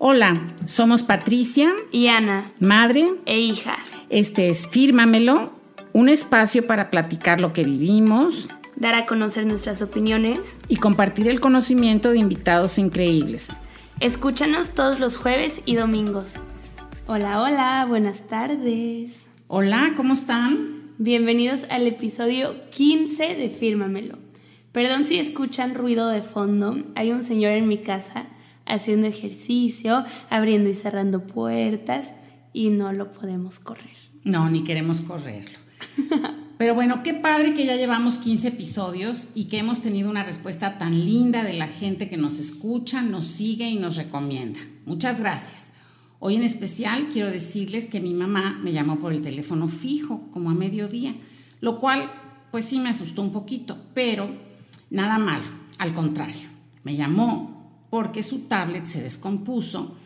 Hola, somos Patricia y Ana, madre e hija. Este es Fírmamelo, un espacio para platicar lo que vivimos, dar a conocer nuestras opiniones y compartir el conocimiento de invitados increíbles. Escúchanos todos los jueves y domingos. Hola, hola, buenas tardes. Hola, ¿cómo están? Bienvenidos al episodio 15 de Fírmamelo. Perdón si escuchan ruido de fondo, hay un señor en mi casa haciendo ejercicio, abriendo y cerrando puertas y no lo podemos correr. No, ni queremos correrlo. Pero bueno, qué padre que ya llevamos 15 episodios y que hemos tenido una respuesta tan linda de la gente que nos escucha, nos sigue y nos recomienda. Muchas gracias. Hoy en especial quiero decirles que mi mamá me llamó por el teléfono fijo, como a mediodía, lo cual pues sí me asustó un poquito, pero nada malo, al contrario, me llamó porque su tablet se descompuso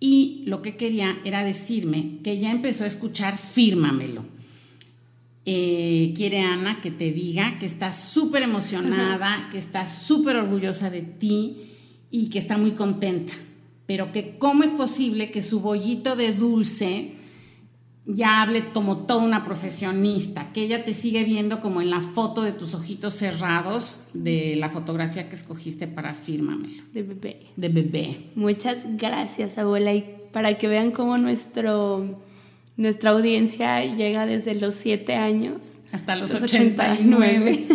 y lo que quería era decirme que ya empezó a escuchar Fírmamelo. Eh, quiere Ana que te diga que está súper emocionada, que está súper orgullosa de ti y que está muy contenta, pero que cómo es posible que su bollito de dulce ya hable como toda una profesionista, que ella te sigue viendo como en la foto de tus ojitos cerrados de la fotografía que escogiste para Fírmamelo. De bebé. De bebé. Muchas gracias, abuela. Y para que vean cómo nuestro, nuestra audiencia llega desde los siete años. Hasta los, 89.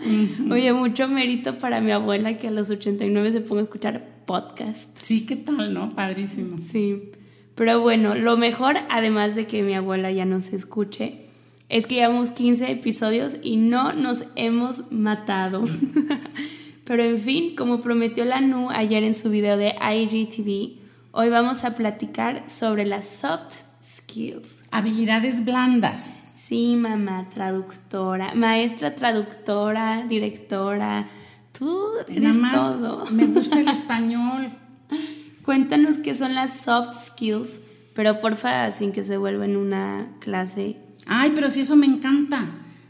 Oye, mucho mérito para mi abuela que a los 89 se ponga a escuchar podcast. Sí, ¿qué tal, no? Padrísimo. Sí. Pero bueno, lo mejor, además de que mi abuela ya nos escuche, es que llevamos 15 episodios y no nos hemos matado. Pero en fin, como prometió la Nu ayer en su video de IGTV, hoy vamos a platicar sobre las soft skills. Habilidades blandas. Sí, mamá, traductora, maestra traductora, directora, tú eres todo. Me gusta el español. Cuéntanos qué son las soft skills, pero porfa, sin que se vuelva en una clase. Ay, pero si eso me encanta.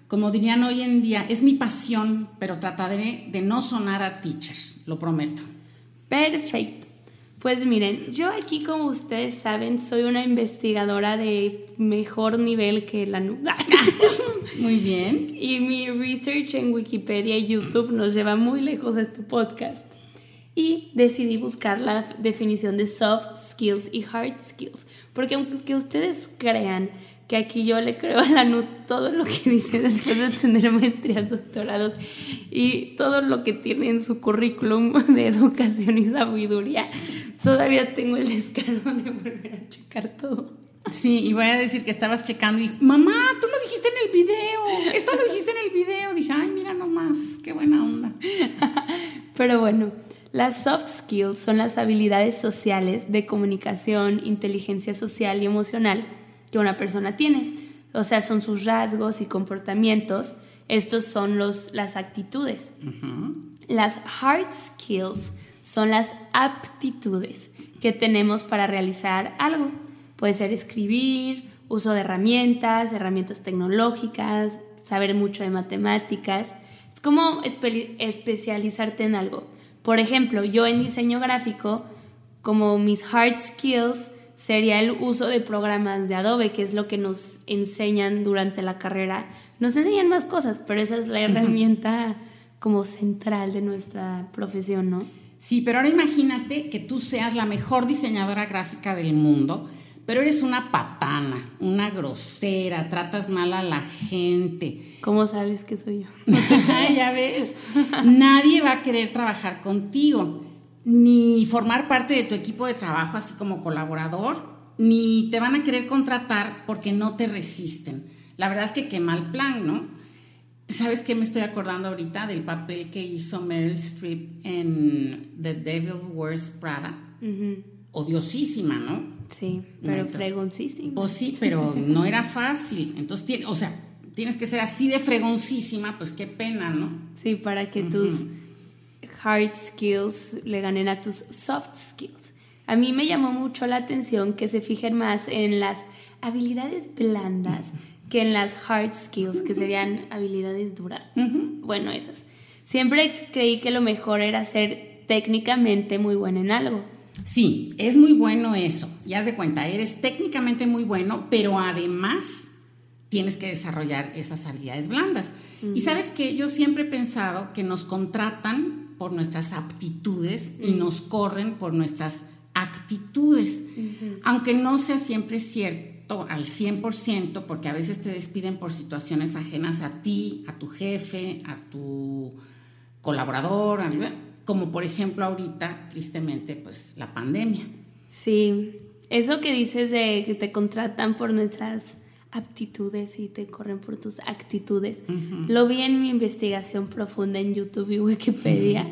Como dirían hoy en día, es mi pasión, pero trataré de no sonar a teacher, lo prometo. Perfecto. Pues miren, yo aquí como ustedes saben soy una investigadora de mejor nivel que la nube. muy bien. Y mi research en Wikipedia y YouTube nos lleva muy lejos de este podcast y decidí buscar la definición de soft skills y hard skills. Porque aunque ustedes crean que aquí yo le creo a la NUT todo lo que dice después de tener maestrías, doctorados y todo lo que tiene en su currículum de educación y sabiduría, todavía tengo el descaro de volver a checar todo. Sí, y voy a decir que estabas checando y, mamá, tú lo dijiste en el video, esto lo dijiste en el video. Dije, ay, mira nomás, qué buena onda. Pero bueno, las soft skills son las habilidades sociales de comunicación, inteligencia social y emocional que una persona tiene. O sea, son sus rasgos y comportamientos. Estos son los, las actitudes. Las hard skills son las aptitudes que tenemos para realizar algo. Puede ser escribir, uso de herramientas, herramientas tecnológicas, saber mucho de matemáticas. Es como especializarte en algo. Por ejemplo, yo en diseño gráfico, como mis hard skills sería el uso de programas de Adobe, que es lo que nos enseñan durante la carrera. Nos enseñan más cosas, pero esa es la herramienta como central de nuestra profesión, ¿no? Sí, pero ahora imagínate que tú seas la mejor diseñadora gráfica del mundo, pero eres una patana, una grosera, tratas mal a la gente. ¿Cómo sabes que soy yo? ya ves, nadie va a querer trabajar contigo, ni formar parte de tu equipo de trabajo así como colaborador, ni te van a querer contratar porque no te resisten. La verdad que qué mal plan, ¿no? ¿Sabes qué me estoy acordando ahorita del papel que hizo Meryl Streep en The Devil Wears Prada? Odiosísima, ¿no? Sí, pero fregoncísima. Pues sí, pero no era fácil. Entonces, o sea, tienes que ser así de fregoncísima, pues qué pena, ¿no? Sí, para que tus hard skills le ganen a tus soft skills. A mí me llamó mucho la atención que se fijen más en las habilidades blandas que en las hard skills, que serían habilidades duras. Bueno, esas. Siempre creí que lo mejor era ser técnicamente muy bueno en algo Sí, es muy bueno eso. Ya de cuenta, eres técnicamente muy bueno, pero además tienes que desarrollar esas habilidades blandas. Y sabes que yo siempre he pensado que nos contratan por nuestras aptitudes y nos corren por nuestras actitudes, aunque no sea siempre cierto al 100%, porque a veces te despiden por situaciones ajenas a ti, a tu jefe, a tu colaborador, como por ejemplo ahorita, tristemente, pues la pandemia. Sí, eso que dices de que te contratan por nuestras aptitudes y te corren por tus actitudes. Lo vi en mi investigación profunda en YouTube y Wikipedia.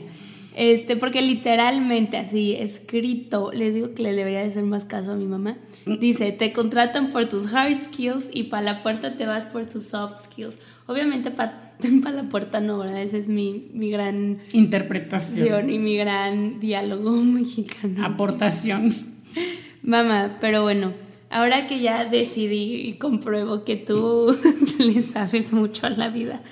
Este, porque literalmente así, escrito, les digo que le debería de hacer más caso a mi mamá. Dice, te contratan por tus hard skills y para la puerta te vas por tus soft skills. Obviamente para la puerta no, ¿verdad? Esa es mi, mi gran interpretación y mi gran diálogo mexicano. Aportación. Mamá, pero bueno, ahora que ya decidí y compruebo que tú le sabes mucho a la vida,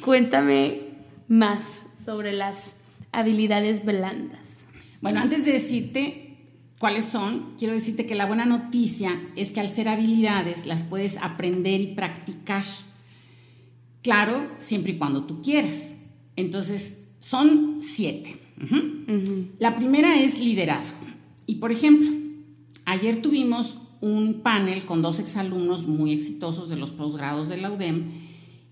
cuéntame más sobre las habilidades blandas. Bueno, antes de decirte cuáles son, quiero decirte que la buena noticia es que al ser habilidades las puedes aprender y practicar. Claro, siempre y cuando tú quieras. Entonces, son siete. La primera es liderazgo. Y por ejemplo, ayer tuvimos un panel con dos exalumnos muy exitosos de los posgrados de la UDEM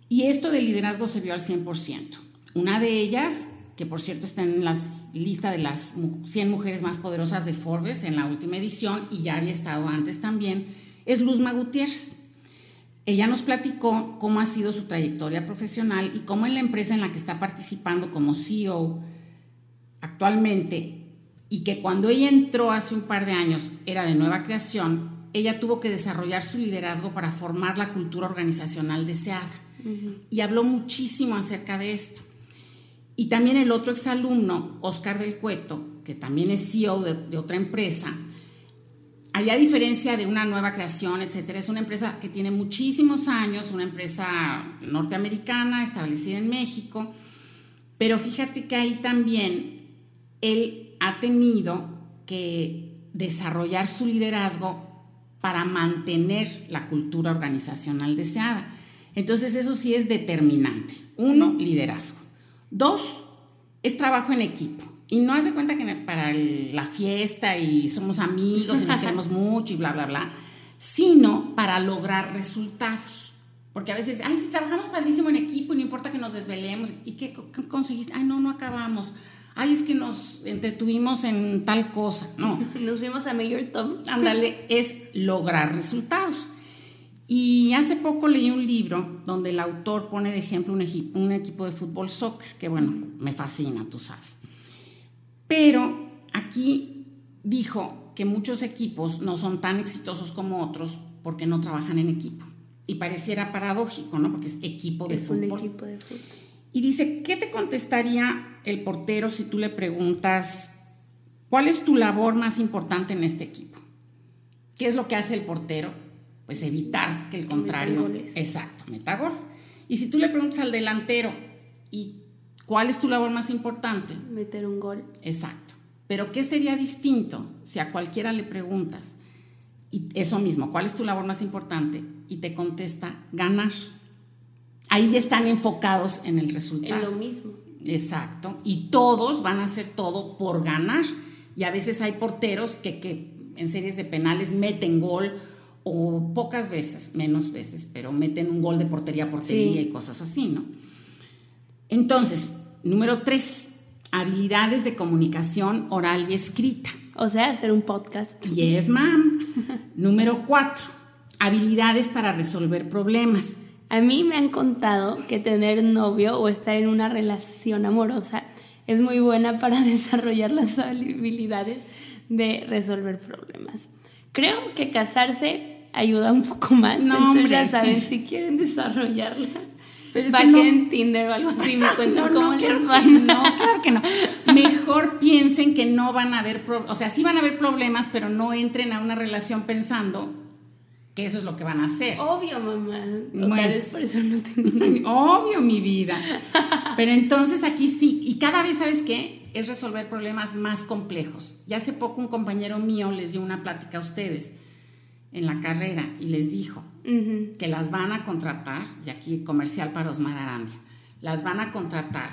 y esto de liderazgo se vio al 100%. Una de ellas, que por cierto está en la lista de las 100 mujeres más poderosas de Forbes en la última edición y ya había estado antes también, es Luzma Gutiérrez. Ella nos platicó cómo ha sido su trayectoria profesional y cómo en la empresa en la que está participando como CEO actualmente y que cuando ella entró hace un par de años era de nueva creación, ella tuvo que desarrollar su liderazgo para formar la cultura organizacional deseada. Y habló muchísimo acerca de esto. Y también el otro exalumno, Oscar del Cueto, que también es CEO de, otra empresa, allá a diferencia de una nueva creación, etcétera, es una empresa que tiene muchísimos años, una empresa norteamericana establecida en México, pero fíjate que ahí también él ha tenido que desarrollar su liderazgo para mantener la cultura organizacional deseada. Entonces eso sí es determinante. Uno, liderazgo. Dos, es trabajo en equipo. Y no haz de cuenta que para la fiesta y somos amigos y nos queremos mucho y bla, bla, bla, sino para lograr resultados. Porque a veces, ay, si trabajamos padrísimo en equipo y no importa que nos desvelemos. ¿Y qué, qué conseguiste? Ay, no, no acabamos ay, es que nos entretuvimos en tal cosa. No. Nos fuimos a Mayor Tom. Ándale, es lograr resultados. Y hace poco leí un libro donde el autor pone de ejemplo un, un equipo de fútbol soccer, que bueno, me fascina, tú sabes. Pero aquí dijo que muchos equipos no son tan exitosos como otros porque no trabajan en equipo. Y pareciera paradójico, ¿no? Porque es equipo de fútbol. Es un equipo de fútbol. Y dice, ¿qué te contestaría el portero si tú le preguntas, ¿cuál es tu labor más importante en este equipo? ¿Qué es lo que hace el portero? Pues evitar que el contrario... Exacto, meta gol. Y si tú le preguntas al delantero, ¿y cuál es tu labor más importante? Meter un gol. Exacto. Pero ¿qué sería distinto si a cualquiera le preguntas? Y eso mismo, ¿cuál es tu labor más importante? Y te contesta, ganar ahí ya están enfocados en el resultado. En lo mismo. Exacto. Y todos van a hacer todo por ganar. Y a veces hay porteros que, que en series de penales meten gol o pocas veces, menos veces, pero meten un gol de portería a portería y cosas así, ¿no? Entonces, número tres, habilidades de comunicación oral y escrita. O sea, hacer un podcast. Yes, ma'am. número cuatro, habilidades para resolver problemas. A mí me han contado que tener novio o estar en una relación amorosa es muy buena para desarrollar las habilidades de resolver problemas. Creo que casarse ayuda un poco más. No, Entonces ya saben si quieren desarrollarlas. Pero en Tinder o algo así, me cuentan cómo les va. no, claro que no. Mejor piensen que no van a haber, o sea, sí van a haber problemas, pero no entren a una relación pensando que eso es lo que van a hacer. Obvio, mamá. Bueno, por eso no Obvio, mi vida. Pero entonces aquí sí, y cada vez, ¿sabes qué? es resolver problemas más complejos. Y hace poco un compañero mío les dio una plática a ustedes en la carrera y les dijo que las van a contratar, y aquí comercial para Osmar Arandia, las van a contratar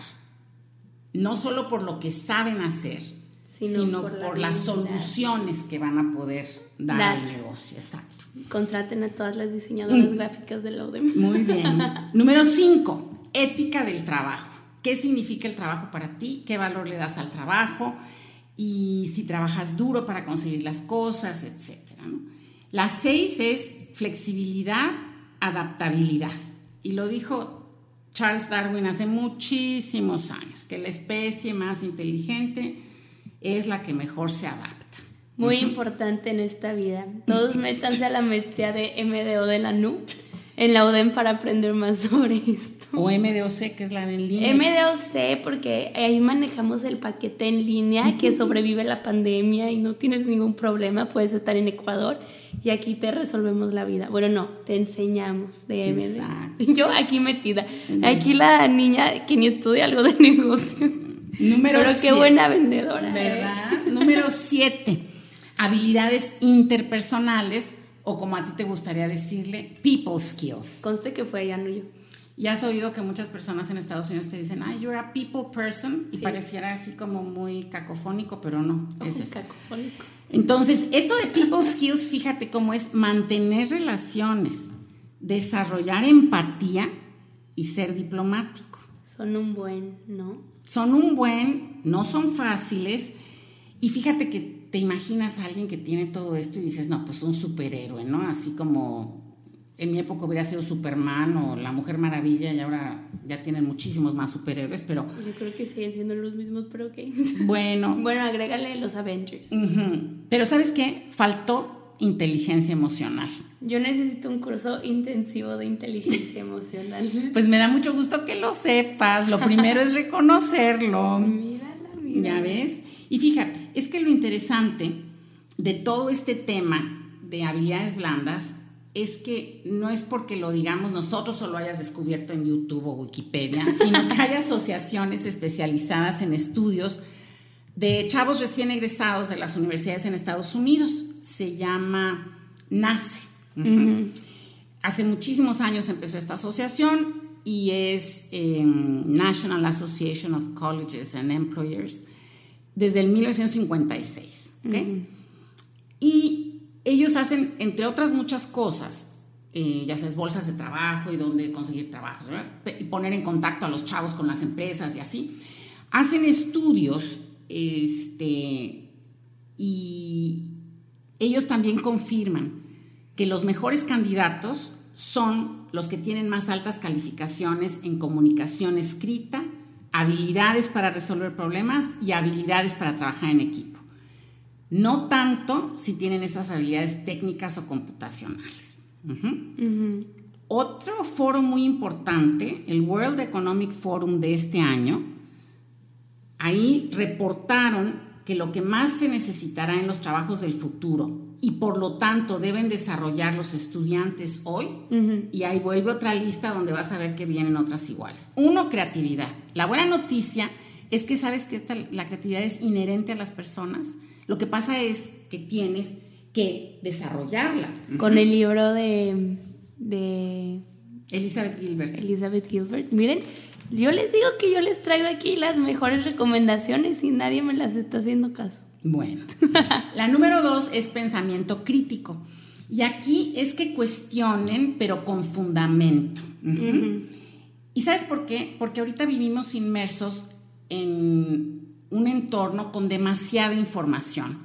no solo por lo que saben hacer, sino, por, las soluciones que van a poder dar, al negocio. Exacto. Contraten a todas las diseñadoras mm. gráficas de la Muy bien. Número 5, ética del trabajo. ¿Qué significa el trabajo para ti? ¿Qué valor le das al trabajo? Y si trabajas duro para conseguir las cosas, etc. La 6 es flexibilidad, adaptabilidad. Y lo dijo Charles Darwin hace muchísimos años, que la especie más inteligente es la que mejor se adapta. Muy importante en esta vida. Todos métanse a la maestría de MDO de la NU en la UDEM para aprender más sobre esto. O MDOC, que es la de en línea. MDOC, porque ahí manejamos el paquete en línea que sobrevive la pandemia y no tienes ningún problema, puedes estar en Ecuador y aquí te resolvemos la vida. Bueno, no, te enseñamos de MDO. Yo aquí metida. Aquí la niña que ni estudia algo de negocio. Número Pero qué buena vendedora. ¿eh? ¿Verdad? Número 7. Habilidades interpersonales o como a ti te gustaría decirle, people skills. Conste que fue ella, no yo. Y has oído que muchas personas en Estados Unidos te dicen, ah, you're a people person, y pareciera así como muy cacofónico, pero no, es eso. Cacofónico. Entonces, esto de people skills, fíjate cómo es mantener relaciones, desarrollar empatía y ser diplomático. Son un buen, ¿no? Son un buen, no son fáciles, y fíjate que te imaginas a alguien que tiene todo esto y dices, no, pues un superhéroe, ¿no? Así como en mi época hubiera sido Superman o la Mujer Maravilla y ahora ya tienen muchísimos más superhéroes, pero... Yo creo que siguen siendo los mismos, pero ok. Bueno. bueno, agrégale los Avengers. Pero ¿sabes qué? Faltó inteligencia emocional. Yo necesito un curso intensivo de inteligencia emocional. Pues me da mucho gusto que lo sepas. Lo primero es reconocerlo. Mírala, mírala. ¿Ya ves? Y fíjate, es que lo interesante de todo este tema de habilidades blandas es que no es porque lo digamos nosotros o lo hayas descubierto en YouTube o Wikipedia, sino que hay asociaciones especializadas en estudios de chavos recién egresados de las universidades en Estados Unidos. Se llama NACE. Hace muchísimos años empezó esta asociación y es em, National Association of Colleges and Employers desde el 1956. Y ellos hacen, entre otras muchas cosas, eh, ya sabes, bolsas de trabajo y dónde conseguir trabajo, y poner en contacto a los chavos con las empresas y así. Hacen estudios este, y ellos también confirman que los mejores candidatos son los que tienen más altas calificaciones en comunicación escrita, habilidades para resolver problemas y habilidades para trabajar en equipo. No tanto si tienen esas habilidades técnicas o computacionales. Otro foro muy importante, el World Economic Forum de este año, ahí reportaron que lo que más se necesitará en los trabajos del futuro y por lo tanto deben desarrollar los estudiantes hoy. Y ahí vuelve otra lista donde vas a ver que vienen otras iguales. Uno, creatividad. La buena noticia es que sabes que esta, la creatividad es inherente a las personas. Lo que pasa es que tienes que desarrollarla. Con el libro de, de Elizabeth Gilbert. Elizabeth Gilbert. Miren, yo les digo que yo les traigo aquí las mejores recomendaciones y nadie me las está haciendo caso. Bueno, la número dos es pensamiento crítico. Y aquí es que cuestionen, pero con fundamento. ¿Y sabes por qué? Porque ahorita vivimos inmersos en un entorno con demasiada información.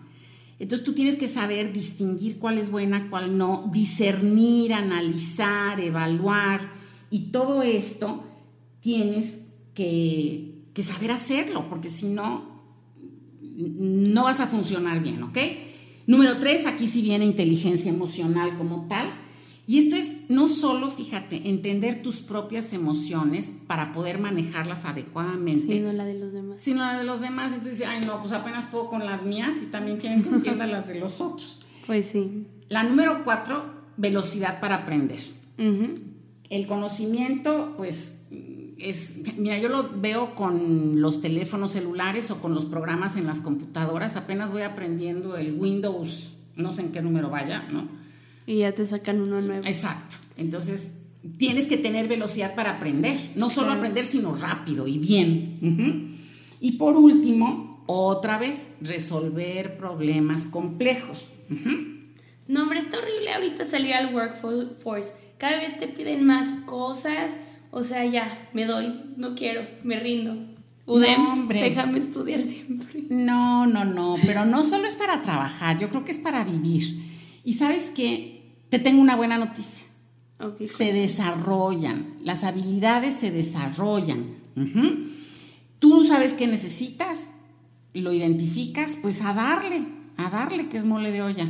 Entonces tú tienes que saber distinguir cuál es buena, cuál no, discernir, analizar, evaluar. Y todo esto tienes que, saber hacerlo, porque si no, no vas a funcionar bien, ¿ok? Número tres, aquí sí viene inteligencia emocional como tal. Y esto es no solo, fíjate, entender tus propias emociones para poder manejarlas adecuadamente. Sino la de los demás. Sino la de los demás. Entonces, ay, no, pues apenas puedo con las mías y también quieren que entienda las de los otros. Pues sí. La número cuatro, velocidad para aprender. El conocimiento, pues es, mira, yo lo veo con los teléfonos celulares o con los programas en las computadoras. Apenas voy aprendiendo el Windows, no sé en qué número vaya, ¿no? Y ya te sacan uno nuevo. Exacto. Entonces, tienes que tener velocidad para aprender. No solo aprender, sino rápido y bien. Y por último, otra vez, resolver problemas complejos. No, hombre, está horrible ahorita salir al workforce. Cada vez te piden más cosas o sea, ya, me doy, no quiero, me rindo. Udem, déjame estudiar siempre. No, no, no, pero no solo es para trabajar, yo creo que es para vivir. Y sabes qué, te tengo una buena noticia. se desarrollan, las habilidades se desarrollan. Tú sabes qué necesitas, lo identificas, pues a darle, a darle que es mole de olla.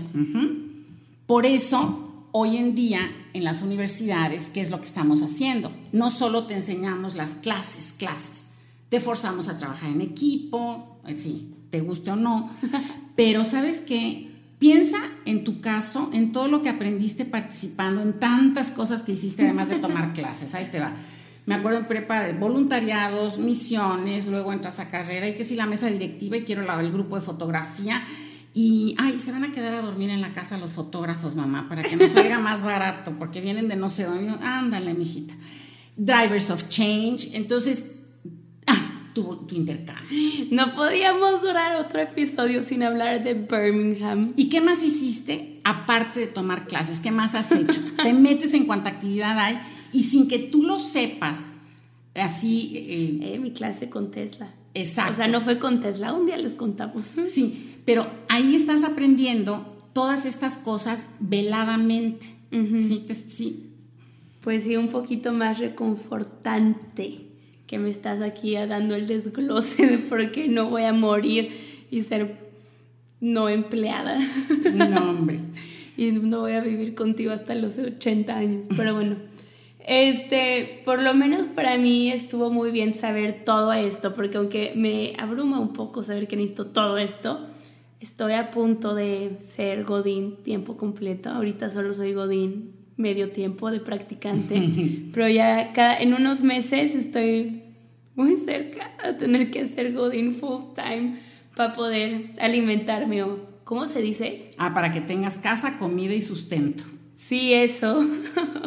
Por eso hoy en día en las universidades, ¿qué es lo que estamos haciendo? No solo te enseñamos las clases, clases, te forzamos a trabajar en equipo, eh, sí, te guste o no, pero sabes qué, piensa en tu caso, en todo lo que aprendiste participando, en tantas cosas que hiciste además de tomar clases, ahí te va. Me acuerdo en prepa de voluntariados, misiones, luego entras a carrera y que si la mesa directiva y quiero el grupo de fotografía y, ay, se van a quedar a dormir en la casa los fotógrafos, mamá, para que nos salga más barato, porque vienen de no sé dónde. Ándale, mijita. Drivers of Change. Entonces, tu, tu intercambio. No podíamos durar otro episodio sin hablar de Birmingham. ¿Y qué más hiciste aparte de tomar clases? ¿Qué más has hecho? Te metes en cuánta actividad hay y sin que tú lo sepas, así... Eh, eh, mi clase con Tesla. Exacto. O sea, no fue con Tesla, un día les contamos. Sí, pero ahí estás aprendiendo todas estas cosas veladamente. sí, sí. Pues sí, un poquito más reconfortante que me estás aquí dando el desglose de por qué no voy a morir y ser no empleada. No, hombre. y no voy a vivir contigo hasta los 80 años. Pero bueno. Este, por lo menos para mí estuvo muy bien saber todo esto, porque aunque me abruma un poco saber que necesito todo esto, estoy a punto de ser Godín tiempo completo. Ahorita solo soy Godín medio tiempo de practicante, pero ya cada, en unos meses estoy muy cerca a tener que hacer Godín full time para poder alimentarme o, ¿cómo se dice? Ah, para que tengas casa, comida y sustento. Sí, eso.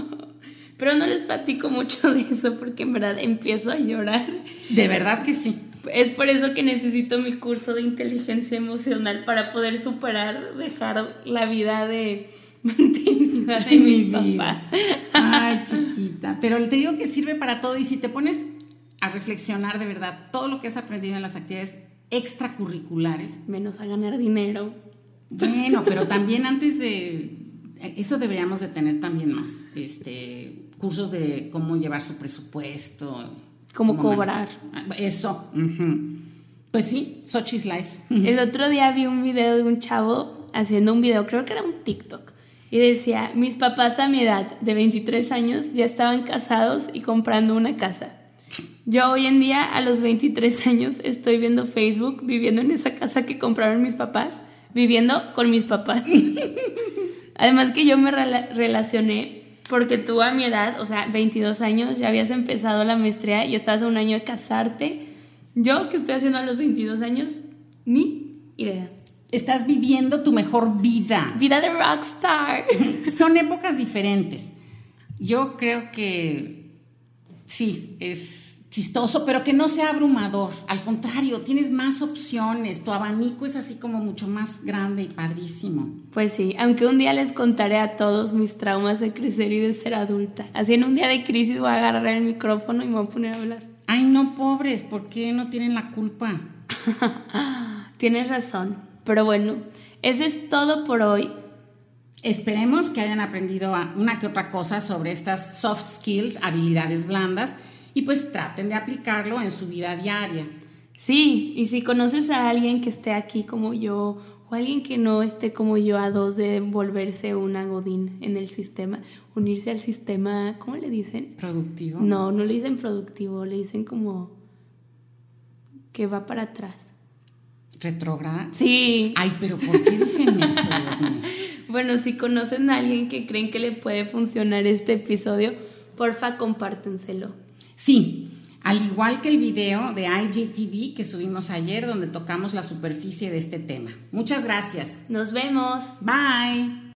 Pero no les platico mucho de eso porque en verdad empiezo a llorar. De verdad que sí. Es por eso que necesito mi curso de inteligencia emocional para poder superar, dejar la vida de mantenida de, mis papás. Ay, chiquita. Pero te digo que sirve para todo y si te pones a reflexionar de verdad todo lo que has aprendido en las actividades extracurriculares. Menos a ganar dinero. Bueno, pero también antes de eso deberíamos de tener también más. Este, cursos de cómo llevar su presupuesto. Cómo, cobrar. Eso. Pues sí, Sochi's Life. El otro día vi un video de un chavo haciendo un video, creo que era un TikTok, y decía, mis papás a mi edad de 23 años ya estaban casados y comprando una casa. Yo hoy en día a los 23 años estoy viendo Facebook, viviendo en esa casa que compraron mis papás, viviendo con mis papás. Además que yo me relacioné porque tú a mi edad, o sea, 22 años, ya habías empezado la maestría y estás a un año de casarte. Yo, que estoy haciendo a los 22 años, ni idea. Estás viviendo tu mejor vida. Vida de rockstar. Son épocas diferentes. Yo creo que sí, es chistoso, pero que no sea abrumador. Al contrario, tienes más opciones. Tu abanico es así como mucho más grande y padrísimo. Pues sí, aunque un día les contaré a todos mis traumas de crecer y de ser adulta. Así en un día de crisis voy a agarrar el micrófono y me voy a poner a hablar. Ay, no, pobres, ¿por qué no tienen la culpa? Tienes razón. Pero bueno, eso es todo por hoy. Esperemos que hayan aprendido una que otra cosa sobre estas soft skills, habilidades blandas y pues traten de aplicarlo en su vida diaria. Sí, y si conoces a alguien que esté aquí como yo o alguien que no esté como yo a dos de volverse una godín en el sistema, unirse al sistema, ¿cómo le dicen? Productivo. No, no le dicen productivo, le dicen como que va para atrás. ¿Retrógrada? Sí. Ay, pero ¿por qué dicen eso, Dios mío? Bueno, si conocen a alguien que creen que le puede funcionar este episodio, porfa, compártenselo. Sí, al igual que el video de IGTV que subimos ayer donde tocamos la superficie de este tema. Muchas gracias. Nos vemos. Bye.